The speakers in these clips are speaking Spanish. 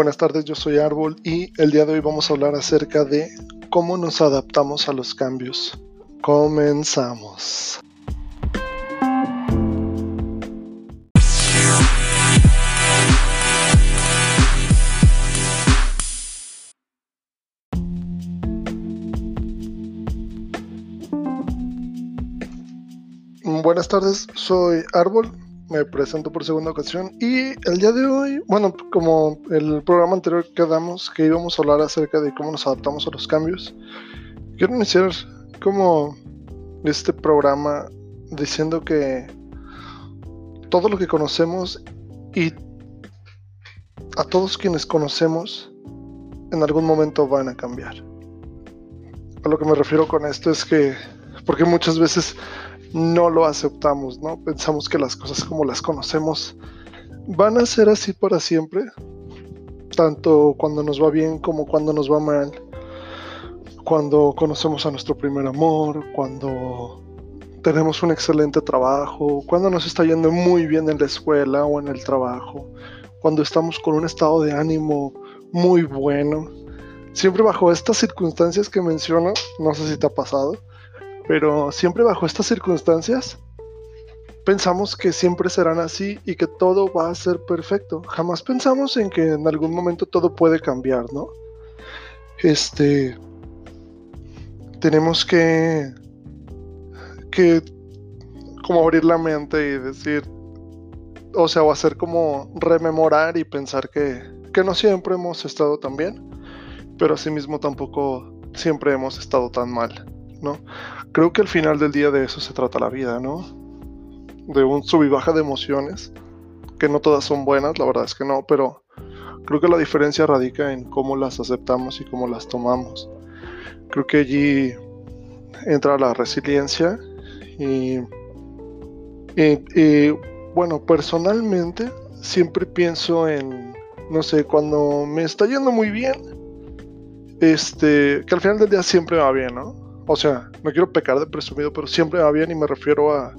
Buenas tardes, yo soy Árbol y el día de hoy vamos a hablar acerca de cómo nos adaptamos a los cambios. Comenzamos. Buenas tardes, soy Árbol me presento por segunda ocasión y el día de hoy, bueno, como el programa anterior quedamos que íbamos a hablar acerca de cómo nos adaptamos a los cambios, quiero iniciar como este programa diciendo que todo lo que conocemos y a todos quienes conocemos en algún momento van a cambiar. A lo que me refiero con esto es que, porque muchas veces no lo aceptamos, ¿no? Pensamos que las cosas como las conocemos van a ser así para siempre, tanto cuando nos va bien como cuando nos va mal, cuando conocemos a nuestro primer amor, cuando tenemos un excelente trabajo, cuando nos está yendo muy bien en la escuela o en el trabajo, cuando estamos con un estado de ánimo muy bueno. Siempre bajo estas circunstancias que menciono, no sé si te ha pasado, pero siempre bajo estas circunstancias pensamos que siempre serán así y que todo va a ser perfecto. Jamás pensamos en que en algún momento todo puede cambiar, ¿no? Este tenemos que que como abrir la mente y decir o sea, o hacer como rememorar y pensar que, que no siempre hemos estado tan bien, pero asimismo tampoco siempre hemos estado tan mal. ¿No? Creo que al final del día de eso se trata la vida, ¿no? De un sub y baja de emociones, que no todas son buenas, la verdad es que no, pero creo que la diferencia radica en cómo las aceptamos y cómo las tomamos. Creo que allí entra la resiliencia y, y, bueno, personalmente siempre pienso en, no sé, cuando me está yendo muy bien, este, que al final del día siempre va bien, ¿no? O sea, no quiero pecar de presumido, pero siempre va bien y me refiero a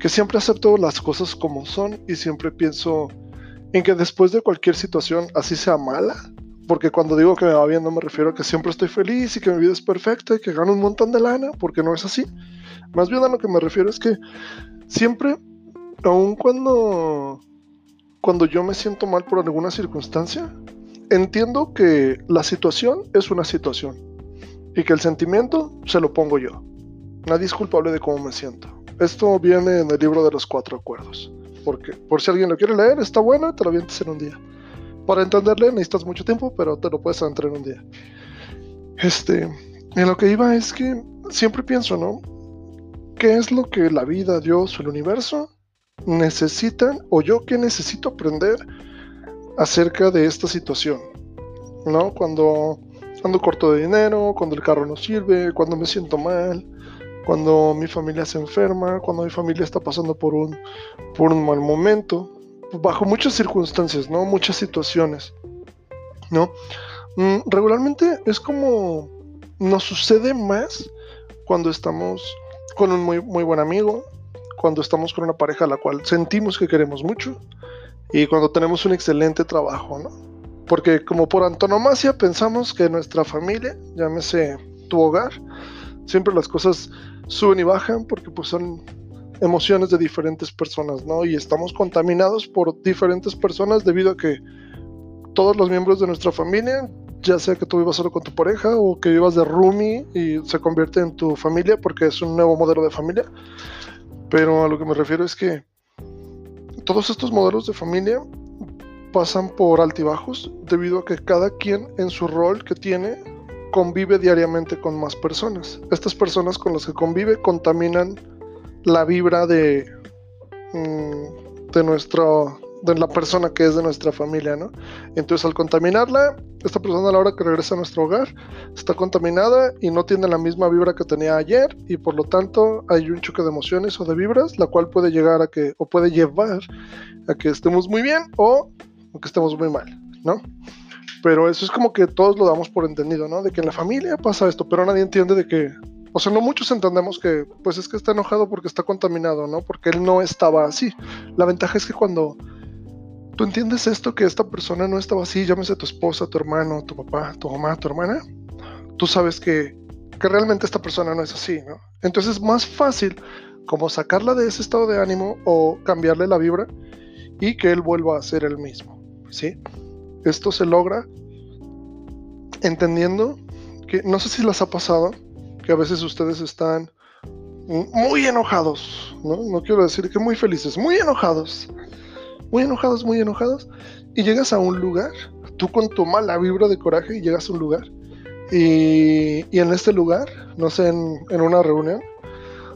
que siempre acepto las cosas como son y siempre pienso en que después de cualquier situación, así sea mala, porque cuando digo que me va bien no me refiero a que siempre estoy feliz y que mi vida es perfecta y que gano un montón de lana, porque no es así. Más bien a lo que me refiero es que siempre, aun cuando, cuando yo me siento mal por alguna circunstancia, entiendo que la situación es una situación y que el sentimiento se lo pongo yo. Nadie es culpable de cómo me siento. Esto viene en el libro de los cuatro acuerdos. Porque, por si alguien lo quiere leer, está bueno, te lo avientes en un día. Para entenderle necesitas mucho tiempo, pero te lo puedes entrar en un día. Este, en lo que iba es que siempre pienso, ¿no? ¿Qué es lo que la vida, Dios el universo necesitan o yo qué necesito aprender acerca de esta situación? ¿No? Cuando cuando corto de dinero, cuando el carro no sirve, cuando me siento mal, cuando mi familia se enferma, cuando mi familia está pasando por un, por un mal momento, bajo muchas circunstancias, ¿no? Muchas situaciones, ¿no? Mm, regularmente es como nos sucede más cuando estamos con un muy, muy buen amigo, cuando estamos con una pareja a la cual sentimos que queremos mucho y cuando tenemos un excelente trabajo, ¿no? Porque como por antonomasia pensamos que nuestra familia, llámese tu hogar, siempre las cosas suben y bajan porque pues son emociones de diferentes personas, ¿no? Y estamos contaminados por diferentes personas debido a que todos los miembros de nuestra familia, ya sea que tú vivas solo con tu pareja o que vivas de roomie y se convierte en tu familia porque es un nuevo modelo de familia. Pero a lo que me refiero es que todos estos modelos de familia pasan por altibajos debido a que cada quien en su rol que tiene convive diariamente con más personas. Estas personas con las que convive contaminan la vibra de, mm, de nuestro de la persona que es de nuestra familia, ¿no? Entonces al contaminarla, esta persona a la hora que regresa a nuestro hogar está contaminada y no tiene la misma vibra que tenía ayer y por lo tanto hay un choque de emociones o de vibras, la cual puede llegar a que o puede llevar a que estemos muy bien o que estemos muy mal, ¿no? Pero eso es como que todos lo damos por entendido, ¿no? De que en la familia pasa esto, pero nadie entiende de que, o sea, no muchos entendemos que, pues es que está enojado porque está contaminado, ¿no? Porque él no estaba así. La ventaja es que cuando tú entiendes esto, que esta persona no estaba así, llámese tu esposa, tu hermano, tu papá, tu mamá, tu hermana, tú sabes que, que realmente esta persona no es así, ¿no? Entonces es más fácil como sacarla de ese estado de ánimo o cambiarle la vibra y que él vuelva a ser el mismo, ¿sí? Esto se logra entendiendo que no sé si les ha pasado que a veces ustedes están muy enojados, ¿no? Quiero decir que muy felices, muy enojados, muy enojados, muy enojados, y llegas a un lugar, tú con tu mala vibra de coraje, y llegas a un lugar, y, en este lugar, no sé, en, en una reunión,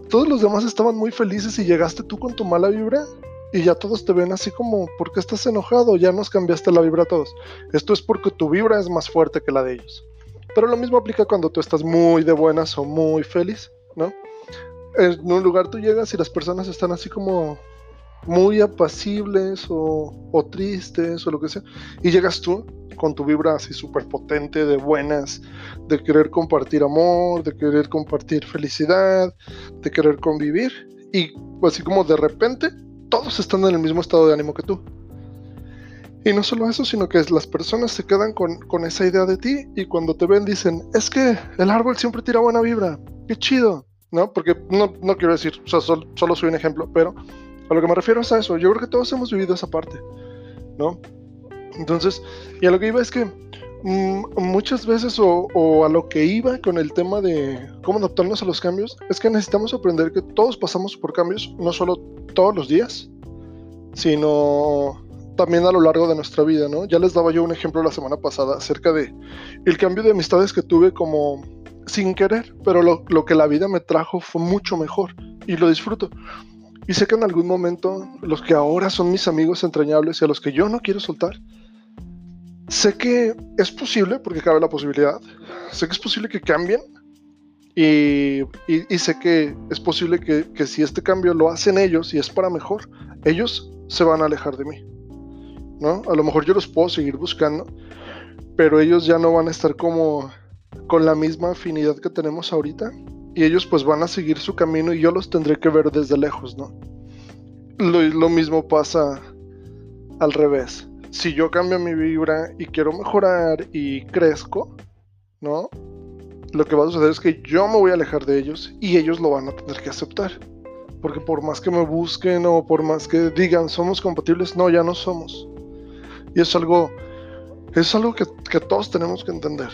todos los demás estaban muy felices y llegaste tú con tu mala vibra y ya todos te ven así como, ¿por qué estás enojado? Ya nos cambiaste la vibra a todos. Esto es porque tu vibra es más fuerte que la de ellos. Pero lo mismo aplica cuando tú estás muy de buenas o muy feliz, ¿no? En un lugar tú llegas y las personas están así como muy apacibles o, o tristes o lo que sea. Y llegas tú con tu vibra así súper potente de buenas, de querer compartir amor, de querer compartir felicidad, de querer convivir. Y así como de repente todos están en el mismo estado de ánimo que tú. Y no solo eso, sino que las personas se quedan con, esa idea de ti y cuando te ven dicen, es que el árbol siempre tira buena vibra, qué chido, ¿no? Porque no, quiero decir, solo, soy un ejemplo, pero a lo que me refiero es a eso, yo creo que todos hemos vivido esa parte, ¿no? Entonces, y a lo que iba es que mm, muchas veces o, a lo que iba con el tema de cómo adaptarnos a los cambios, es que necesitamos aprender que todos pasamos por cambios, no solo todos los días, sino también a lo largo de nuestra vida, ¿no? Ya les daba yo un ejemplo la semana pasada acerca de el cambio de amistades que tuve como sin querer, pero lo, lo que la vida me trajo fue mucho mejor y lo disfruto. Y sé que en algún momento los que ahora son mis amigos entrañables y a los que yo no quiero soltar, Sé que es posible, porque cabe la posibilidad, sé que es posible que cambien y, sé que es posible que, si este cambio lo hacen ellos y es para mejor, ellos se van a alejar de mí. ¿no? A lo mejor yo los puedo seguir buscando, pero ellos ya no van a estar como con la misma afinidad que tenemos ahorita y ellos pues van a seguir su camino y yo los tendré que ver desde lejos, ¿no? lo mismo pasa al revés si yo cambio mi vibra y quiero mejorar y crezco, ¿no? Lo que va a suceder es que yo me voy a alejar de ellos y ellos lo van a tener que aceptar. Porque por más que me busquen o por más que digan somos compatibles, no, ya no somos. Y es algo, es algo que, que todos tenemos que entender.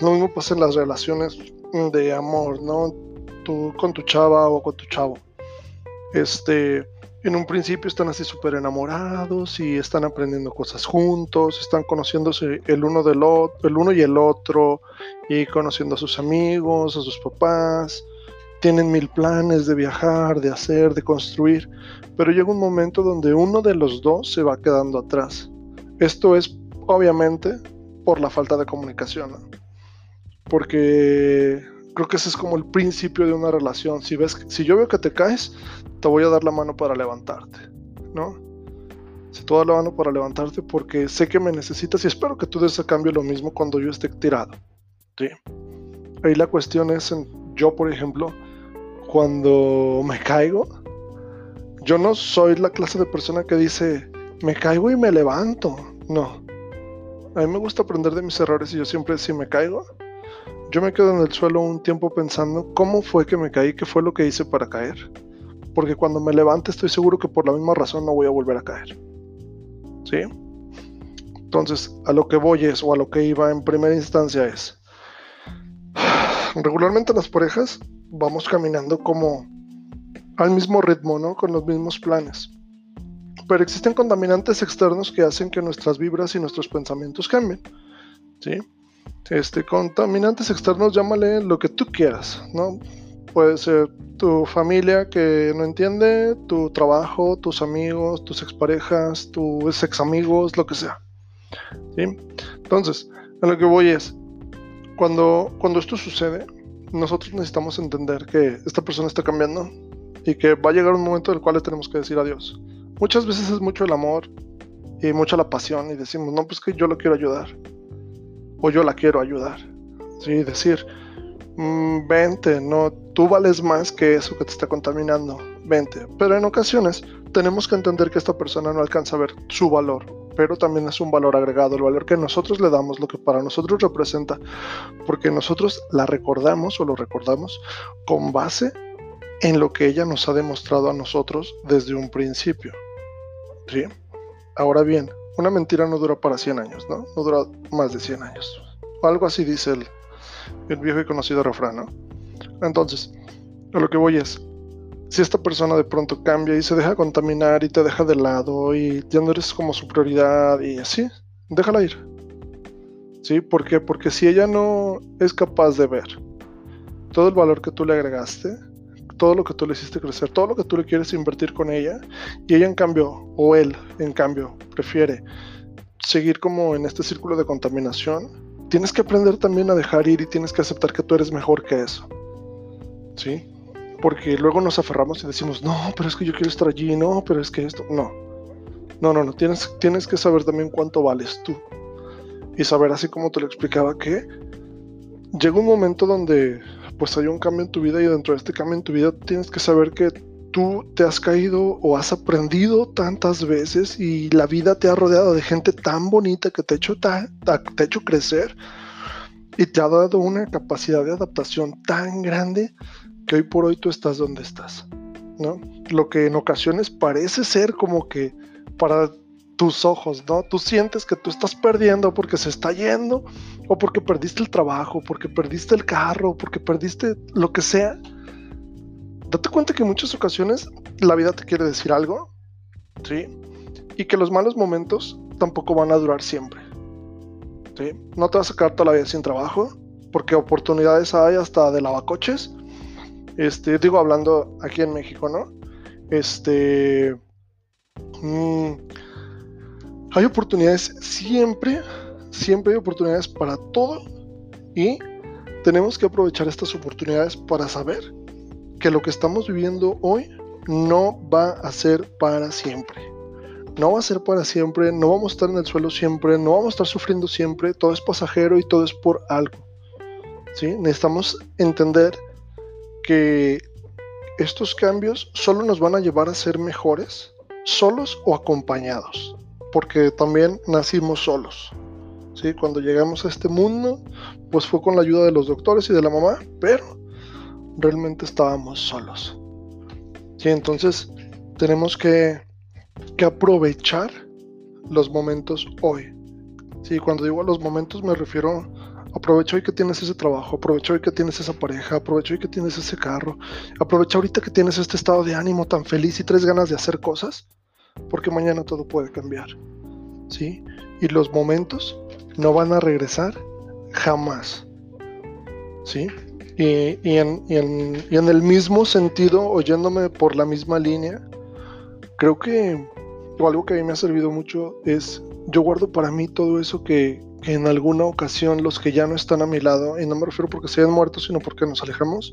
Lo mismo pasa en las relaciones de amor, ¿no? Tú con tu chava o con tu chavo. Este, en un principio están así súper enamorados y están aprendiendo cosas juntos, están conociéndose el uno del otro, el uno y el otro, y conociendo a sus amigos, a sus papás, tienen mil planes de viajar, de hacer, de construir, pero llega un momento donde uno de los dos se va quedando atrás. Esto es obviamente por la falta de comunicación, porque creo que ese es como el principio de una relación. Si ves, si yo veo que te caes, te voy a dar la mano para levantarte, ¿no? Si te doy la mano para levantarte porque sé que me necesitas y espero que tú des a cambio lo mismo cuando yo esté tirado, ¿sí? Ahí la cuestión es, yo por ejemplo, cuando me caigo, yo no soy la clase de persona que dice, me caigo y me levanto, no. A mí me gusta aprender de mis errores y yo siempre si me caigo, yo me quedo en el suelo un tiempo pensando cómo fue que me caí, qué fue lo que hice para caer. Porque cuando me levante estoy seguro que por la misma razón no voy a volver a caer. ¿Sí? Entonces, a lo que voy es, o a lo que iba en primera instancia es, regularmente las parejas vamos caminando como al mismo ritmo, ¿no? Con los mismos planes. Pero existen contaminantes externos que hacen que nuestras vibras y nuestros pensamientos cambien. ¿Sí? Este, contaminantes externos, llámale lo que tú quieras, ¿no? Puede ser tu familia que no entiende, tu trabajo, tus amigos, tus exparejas, tus ex amigos, lo que sea. Entonces, a lo que voy es, cuando, cuando esto sucede, nosotros necesitamos entender que esta persona está cambiando y que va a llegar un momento en el cual le tenemos que decir adiós. Muchas veces es mucho el amor y mucha la pasión y decimos, no, pues que yo lo quiero ayudar o yo la quiero ayudar. ¿sí? Decir, mm, vente, no, tú vales más que eso que te está contaminando, vente. Pero en ocasiones tenemos que entender que esta persona no alcanza a ver su valor pero también es un valor agregado, el valor que nosotros le damos, lo que para nosotros representa, porque nosotros la recordamos o lo recordamos con base en lo que ella nos ha demostrado a nosotros desde un principio. ¿Sí? Ahora bien, una mentira no dura para 100 años, ¿no? No dura más de 100 años. Algo así dice el, el viejo y conocido refrán, ¿no? Entonces, a lo que voy es, si esta persona de pronto cambia y se deja contaminar y te deja de lado y ya no eres como su prioridad y así, déjala ir. ¿Sí? ¿Por qué? Porque si ella no es capaz de ver todo el valor que tú le agregaste, todo lo que tú le hiciste crecer, todo lo que tú le quieres invertir con ella, y ella en cambio, o él en cambio, prefiere seguir como en este círculo de contaminación, tienes que aprender también a dejar ir y tienes que aceptar que tú eres mejor que eso. ¿Sí? Porque luego nos aferramos y decimos, no, pero es que yo quiero estar allí, no, pero es que esto, no. No, no, no, tienes, tienes que saber también cuánto vales tú. Y saber, así como te lo explicaba, que llega un momento donde pues hay un cambio en tu vida y dentro de este cambio en tu vida tienes que saber que tú te has caído o has aprendido tantas veces y la vida te ha rodeado de gente tan bonita que te ha hecho, te ha hecho crecer y te ha dado una capacidad de adaptación tan grande que hoy por hoy tú estás donde estás, ¿no? Lo que en ocasiones parece ser como que para tus ojos, ¿no? Tú sientes que tú estás perdiendo porque se está yendo, o porque perdiste el trabajo, porque perdiste el carro, porque perdiste lo que sea. Date cuenta que en muchas ocasiones la vida te quiere decir algo, ¿sí? Y que los malos momentos tampoco van a durar siempre, ¿sí? No te vas a quedar toda la vida sin trabajo, porque oportunidades hay hasta de lavacoches. Este, digo, hablando aquí en México, ¿no? Este. Mmm, hay oportunidades siempre, siempre hay oportunidades para todo y tenemos que aprovechar estas oportunidades para saber que lo que estamos viviendo hoy no va a ser para siempre. No va a ser para siempre, no vamos a estar en el suelo siempre, no vamos a estar sufriendo siempre, todo es pasajero y todo es por algo. ¿sí? Necesitamos entender que estos cambios solo nos van a llevar a ser mejores, solos o acompañados porque también nacimos solos. ¿sí? Cuando llegamos a este mundo, pues fue con la ayuda de los doctores y de la mamá, pero realmente estábamos solos. ¿sí? Entonces tenemos que, que aprovechar los momentos hoy. Sí, cuando digo a los momentos me refiero aprovecha hoy que tienes ese trabajo, aprovecha hoy que tienes esa pareja, aprovecha hoy que tienes ese carro, aprovecha ahorita que tienes este estado de ánimo tan feliz y tres ganas de hacer cosas porque mañana todo puede cambiar. ¿Sí? Y los momentos no van a regresar jamás. ¿Sí? Y, en, el mismo sentido, oyéndome por la misma línea, creo que algo que a mí me ha servido mucho es, yo guardo para mí todo eso que, que, en alguna ocasión los que ya no están a mi lado, y no me refiero porque se hayan muerto, sino porque nos alejamos,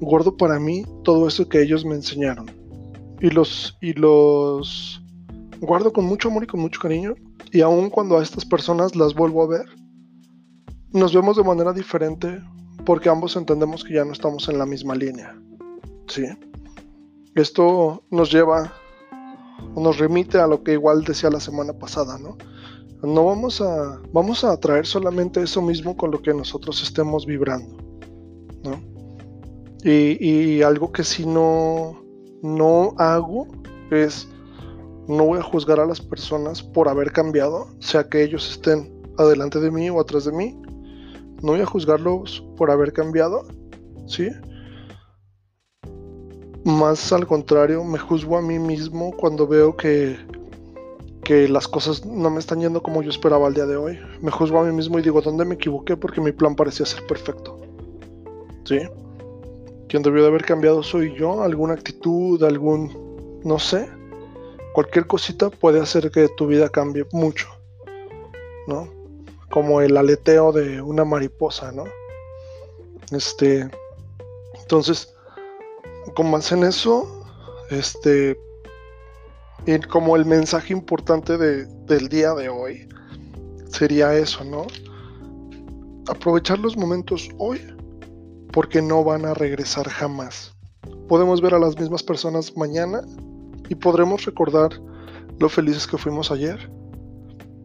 guardo para mí todo eso que ellos me enseñaron y los, y los guardo con mucho amor y con mucho cariño. Y aun cuando a estas personas las vuelvo a ver, nos vemos de manera diferente porque ambos entendemos que ya no estamos en la misma línea. ¿sí? Esto nos lleva o nos remite a lo que igual decía la semana pasada, ¿no? No vamos a, vamos a atraer solamente eso mismo con lo que nosotros estemos vibrando, ¿no? Y, y algo que si no, no hago es no voy a juzgar a las personas por haber cambiado, sea que ellos estén adelante de mí o atrás de mí. No voy a juzgarlos por haber cambiado, ¿sí? Más al contrario, me juzgo a mí mismo cuando veo que, que las cosas no me están yendo como yo esperaba el día de hoy. Me juzgo a mí mismo y digo, ¿dónde me equivoqué? Porque mi plan parecía ser perfecto. ¿Sí? Quien debió de haber cambiado soy yo, alguna actitud, algún, no sé, cualquier cosita puede hacer que tu vida cambie mucho, ¿no? Como el aleteo de una mariposa, ¿no? Este, entonces, como hacen eso, este, y como el mensaje importante de, del día de hoy sería eso, ¿no? Aprovechar los momentos hoy porque no van a regresar jamás. Podemos ver a las mismas personas mañana y podremos recordar lo felices que fuimos ayer,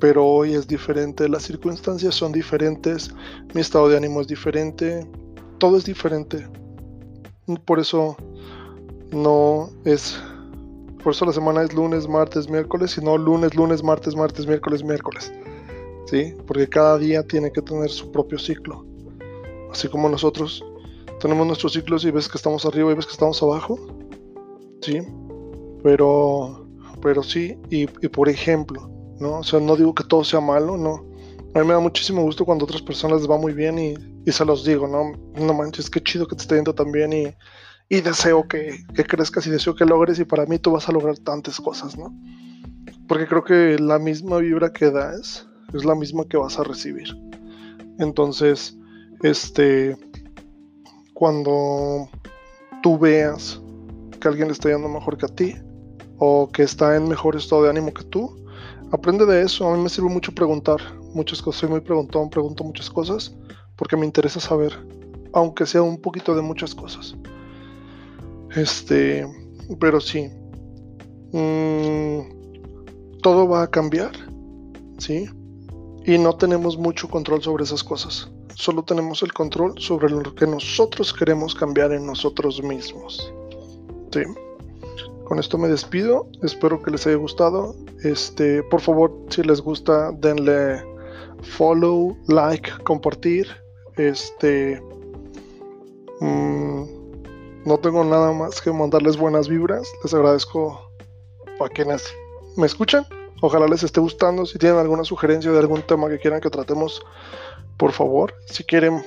pero hoy es diferente, las circunstancias son diferentes, mi estado de ánimo es diferente, todo es diferente. Por eso no es, por eso la semana es lunes, martes, miércoles, sino lunes, lunes, martes, martes, miércoles, miércoles. ¿Sí? Porque cada día tiene que tener su propio ciclo. Así como nosotros tenemos nuestros ciclos y ves que estamos arriba y ves que estamos abajo. Sí. Pero, pero sí, y, y por ejemplo, ¿no? O sea, no digo que todo sea malo, no. A mí me da muchísimo gusto cuando a otras personas les va muy bien y, y se los digo, ¿no? No manches, qué chido que te esté yendo tan bien y, y deseo que, que, crezcas y deseo que logres y para mí tú vas a lograr tantas cosas, ¿no? Porque creo que la misma vibra que das es la misma que vas a recibir. Entonces, este, cuando tú veas que alguien le está yendo mejor que a ti o que está en mejor estado de ánimo que tú, aprende de eso. A mí me sirve mucho preguntar muchas cosas. Soy muy preguntón, pregunto muchas cosas porque me interesa saber, aunque sea un poquito de muchas cosas. Este, pero sí, mmm, todo va a cambiar, ¿sí? Y no tenemos mucho control sobre esas cosas. Solo tenemos el control sobre lo que nosotros queremos cambiar en nosotros mismos. Sí. Con esto me despido. Espero que les haya gustado. Este, por favor, si les gusta, denle follow, like, compartir. Este, mmm, no tengo nada más que mandarles buenas vibras. Les agradezco a quienes me escuchan. Ojalá les esté gustando. Si tienen alguna sugerencia de algún tema que quieran que tratemos, por favor. Si quieren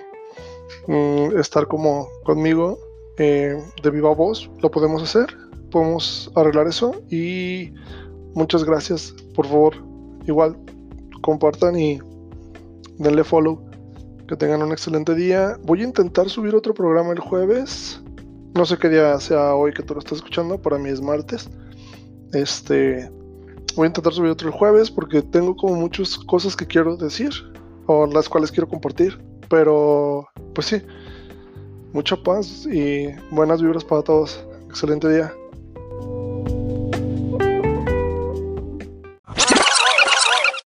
mmm, estar como conmigo eh, de viva voz, lo podemos hacer. Podemos arreglar eso. Y muchas gracias. Por favor, igual compartan y denle follow. Que tengan un excelente día. Voy a intentar subir otro programa el jueves. No sé qué día sea hoy que tú lo estás escuchando. Para mí es martes. Este. Voy a intentar subir otro el jueves porque tengo como muchas cosas que quiero decir o las cuales quiero compartir. Pero, pues sí, mucha paz y buenas vibras para todos. Excelente día.